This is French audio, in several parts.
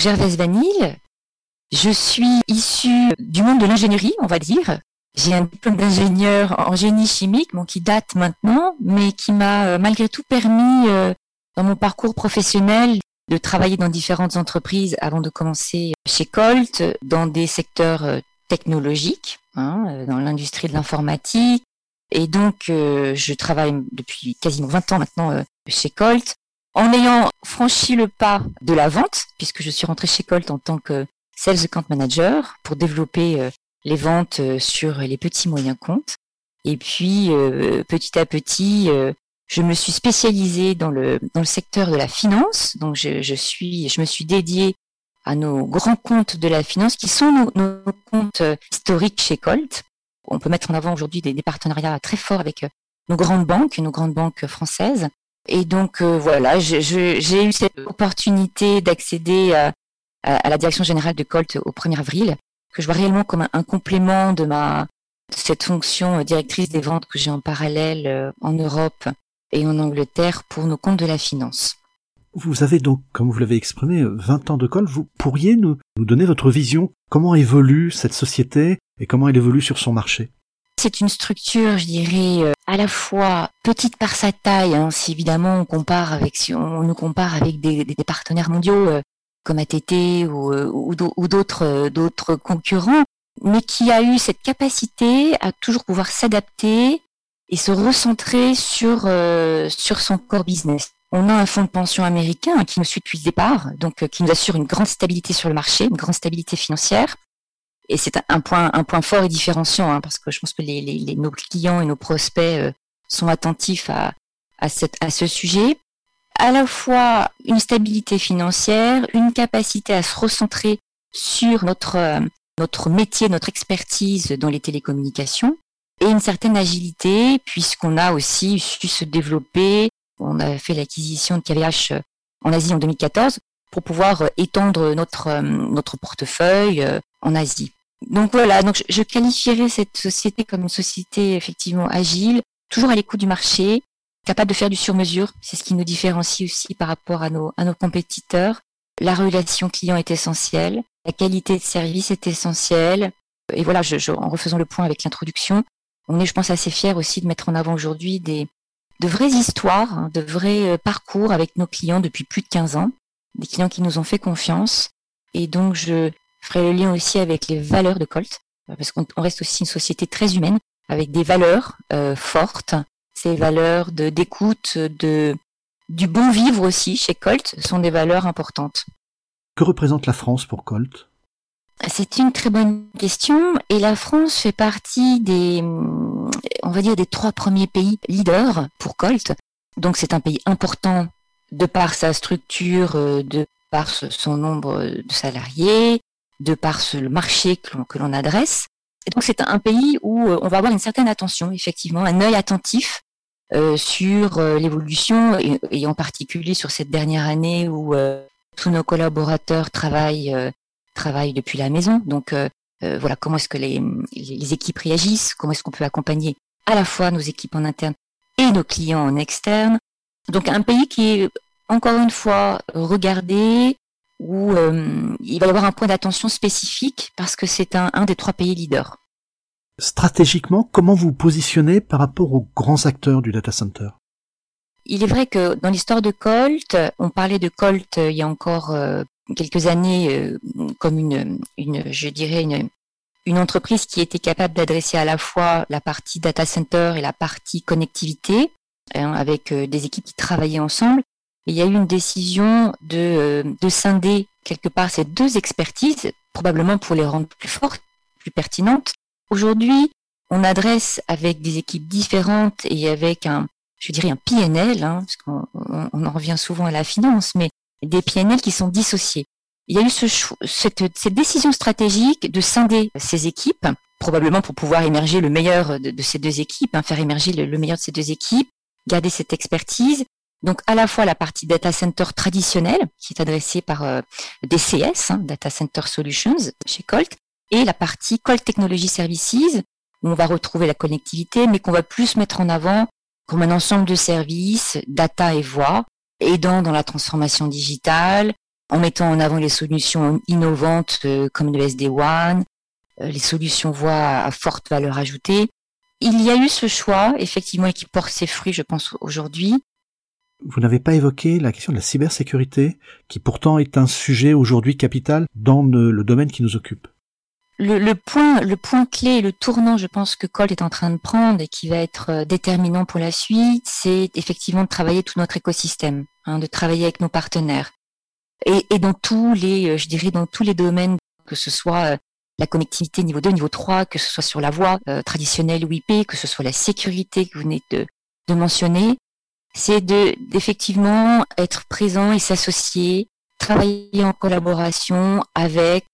Gervaise Vanille. Je suis issue du monde de l'ingénierie, on va dire. J'ai un diplôme d'ingénieur en génie chimique, bon, qui date maintenant, mais qui m'a euh, malgré tout permis, euh, dans mon parcours professionnel, de travailler dans différentes entreprises avant de commencer chez Colt, dans des secteurs euh, technologiques, hein, dans l'industrie de l'informatique. Et donc, je travaille depuis quasiment 20 ans maintenant chez Colt, en ayant franchi le pas de la vente, puisque je suis rentrée chez Colt en tant que Sales Account Manager pour développer les ventes euh, sur les petits moyens comptes. Et puis euh, petit à petit, euh, je me suis spécialisée dans le dans le secteur de la finance. Donc je, je suis, je me suis dédiée à nos grands comptes de la finance qui sont nos, comptes historiques chez Colt. On peut mettre en avant aujourd'hui des, partenariats très forts avec nos grandes banques, nos grandes banques françaises. Et donc voilà, j'ai eu cette opportunité d'accéder à, à, la direction générale de Colt au 1er avril que je vois réellement comme un, complément de ma cette fonction euh, directrice des ventes que j'ai en parallèle euh, en Europe et en Angleterre pour nos comptes de la finance. Vous avez donc, comme vous l'avez exprimé, 20 ans de col. Vous pourriez nous, nous donner votre vision Comment évolue cette société et comment elle évolue sur son marché? C'est une structure, je dirais, euh, à la fois petite par sa taille. Hein, si évidemment on compare nous compare avec des, partenaires mondiaux, comme ATT ou, euh, d'autres euh, concurrents, mais qui a eu cette capacité à toujours pouvoir s'adapter et se recentrer sur euh, sur son core business. On a un fonds de pension américain qui nous suit depuis le départ, donc qui nous assure une grande stabilité sur le marché, une grande stabilité financière. Et c'est un point un point fort et différenciant, hein, parce que je pense que les, les, nos clients et nos prospects sont attentifs à à, cette, à ce sujet à la fois une stabilité financière, une capacité à se recentrer sur notre, euh, notre métier, notre expertise dans les télécommunications et une certaine agilité puisqu'on a aussi su se développer. On a fait l'acquisition de KVH euh, en Asie en 2014 pour pouvoir euh, étendre notre, notre portefeuille en Asie. Donc voilà, donc je qualifierais cette société comme une société effectivement agile, toujours à l'écoute du marché, capable de faire du sur-mesure. C'est ce qui nous différencie aussi par rapport à nos, à nos compétiteurs. La relation client est essentielle. La qualité de service est essentielle. Et voilà, je, en refaisant le point avec l'introduction, on est, je pense, assez fiers aussi de mettre en avant aujourd'hui des, de vraies histoires, hein, de vrais euh, parcours avec nos clients depuis plus de 15 ans, des clients qui nous ont fait confiance. Et donc, je ferai le lien aussi avec les valeurs de Colt, parce qu'on reste aussi une société très humaine, avec des valeurs euh, fortes, ces valeurs de d'écoute, de du bon vivre aussi chez Colt sont des valeurs importantes. Que représente la France pour Colt? C'est une très bonne question et la France fait partie des on va dire des trois premiers pays leaders pour Colt. Donc c'est un pays important de par sa structure, euh, de par son nombre de salariés, de par le marché que l'on adresse. Et donc c'est un pays où euh, on va avoir une certaine attention, effectivement, un œil attentif euh, sur euh, l'évolution et, en particulier sur cette dernière année où euh, tous nos collaborateurs travaillent travaillent depuis la maison. Donc voilà, comment est-ce que les, les équipes réagissent, comment est-ce qu'on peut accompagner à la fois nos équipes en interne et nos clients en externe. Donc un pays qui est encore une fois regardé, où il va y avoir un point d'attention spécifique parce que c'est un, un des trois pays leaders stratégiquement, comment vous positionnez par rapport aux grands acteurs du data center? Il est vrai que dans l'histoire de Colt, on parlait de Colt euh, il y a encore euh, quelques années euh, comme une, une, je dirais une, une entreprise qui était capable d'adresser à la fois la partie data center et la partie connectivité, hein, avec des équipes qui travaillaient ensemble. Il y a eu une décision de, de scinder quelque part ces deux expertises, probablement pour les rendre plus fortes, plus pertinentes, Aujourd'hui, on adresse avec des équipes différentes et avec un, je dirais un PNL, hein, parce qu'on on en revient souvent à la finance, mais des PNL qui sont dissociés. Il y a eu ce, cette, cette, décision stratégique de scinder ces équipes, probablement pour pouvoir émerger le meilleur de, ces deux équipes, hein, faire émerger le, meilleur de ces deux équipes, garder cette expertise. Donc à la fois la partie data center traditionnelle, qui est adressée par euh, DCS, hein, Data Center Solutions chez Colt, et la partie Call Technology Services, où on va retrouver la connectivité, mais qu'on va plus mettre en avant comme un ensemble de services, data et voix, aidant dans la transformation digitale, en mettant en avant les solutions innovantes comme le SD1, les solutions voix à forte valeur ajoutée. Il y a eu ce choix, effectivement, et qui porte ses fruits, je pense, aujourd'hui. Vous n'avez pas évoqué la question de la cybersécurité, qui pourtant est un sujet aujourd'hui capital dans le domaine qui nous occupe. Le, point, le point clé, le tournant, je pense que Colt est en train de prendre et qui va être euh, déterminant pour la suite, c'est effectivement de travailler tout notre écosystème, hein, de travailler avec nos partenaires et, et dans tous les, euh, je dirais, dans tous les domaines, que ce soit euh, la connectivité niveau 2, niveau 3, que ce soit sur la voie traditionnelle ou IP, que ce soit la sécurité que vous venez de, de mentionner, c'est de d'effectivement être présent et s'associer, travailler en collaboration avec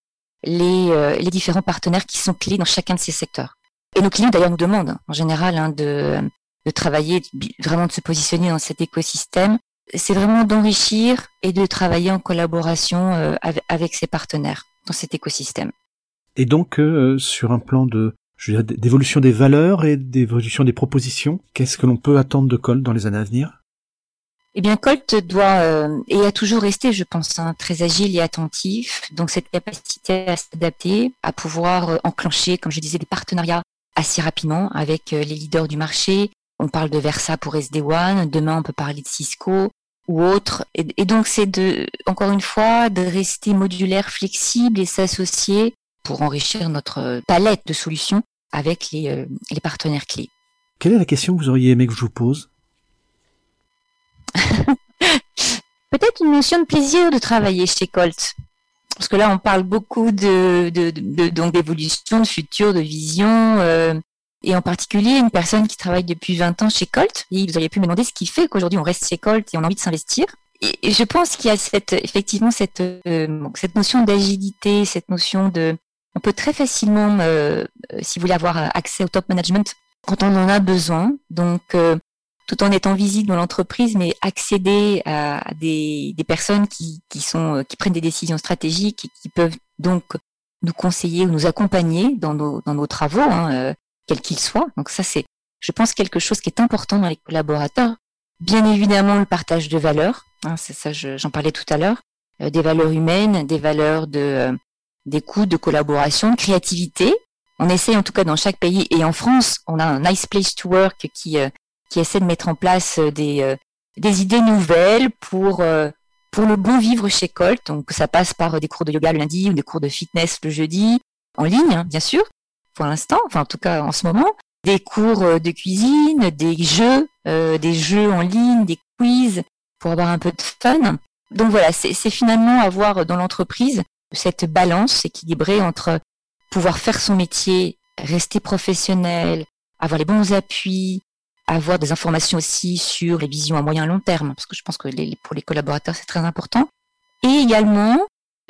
les, euh, les différents partenaires qui sont clés dans chacun de ces secteurs. Et nos clients d'ailleurs nous demandent en général hein, de, de travailler, vraiment de se positionner dans cet écosystème. C'est vraiment d'enrichir et de travailler en collaboration euh, avec, ces partenaires dans cet écosystème. Et donc euh, sur un plan de d'évolution des valeurs et d'évolution des propositions, qu'est-ce que l'on peut attendre de Colt dans les années à venir? Eh bien, Colt doit euh, et a toujours resté, je pense, hein, très agile et attentif. Donc, cette capacité à s'adapter, à pouvoir euh, enclencher, comme je disais, des partenariats assez rapidement avec euh, les leaders du marché. On parle de Versa pour SD1. Demain, on peut parler de Cisco ou autre. Et, donc, c'est de, encore une fois, de rester modulaire, flexible et s'associer pour enrichir notre palette de solutions avec les, les partenaires clés. Quelle est la question que vous auriez aimé que je vous pose? Peut-être une notion de plaisir de travailler chez Colt. Parce que là, on parle beaucoup de, de, donc d'évolution, de futur, de vision, euh, et en particulier une personne qui travaille depuis 20 ans chez Colt. Et vous auriez pu me demander ce qui fait qu'aujourd'hui on reste chez Colt et on a envie de s'investir. Et, je pense qu'il y a cette, effectivement cette, euh, cette notion d'agilité, cette notion de, on peut très facilement, euh, si vous voulez avoir accès au top management quand on en a besoin. Donc, tout en étant visible dans l'entreprise, mais accéder à des, personnes qui, qui, prennent des décisions stratégiques et qui peuvent donc nous conseiller ou nous accompagner dans nos, dans nos travaux, hein, euh, quels qu'ils soient. Donc ça, c'est, je pense, quelque chose qui est important dans les collaborateurs. Bien évidemment, le partage de valeurs, hein, c'est ça, j'en parlais tout à l'heure, euh, des valeurs humaines, des valeurs de euh, d'écoute, de collaboration, de créativité. On essaie en tout cas dans chaque pays et en France, on a un Nice Place to Work qui qui essaie de mettre en place euh, des, euh, des idées nouvelles pour, euh, pour le bon vivre chez Colt. Donc ça passe par des cours de yoga le lundi ou des cours de fitness le jeudi, en ligne, hein, bien sûr, pour l'instant, enfin en tout cas en ce moment. Des cours de cuisine, des jeux, des jeux en ligne, des quiz pour avoir un peu de fun. Donc voilà, c'est finalement avoir dans l'entreprise cette balance équilibrée entre pouvoir faire son métier, rester professionnel, avoir les bons appuis, avoir des informations aussi sur les visions à moyen et long terme, parce que je pense que pour les collaborateurs, c'est très important. Et également,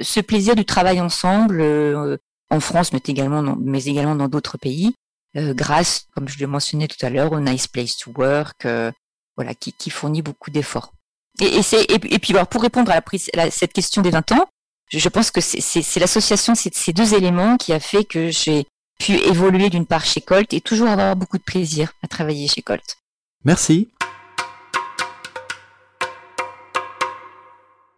ce plaisir du travail ensemble, euh, en France, mais également dans, mais également dans d'autres pays, euh, grâce, comme je le mentionnais tout à l'heure, au Nice Place to Work, euh, voilà, qui, qui, fournit beaucoup d'efforts. Et, et, et, puis, alors, pour répondre à, la, cette question des 20 ans, je, pense que c'est, l'association de ces deux éléments qui a fait que j'ai pu évoluer d'une part chez Colt et toujours avoir beaucoup de plaisir à travailler chez Colt. Merci.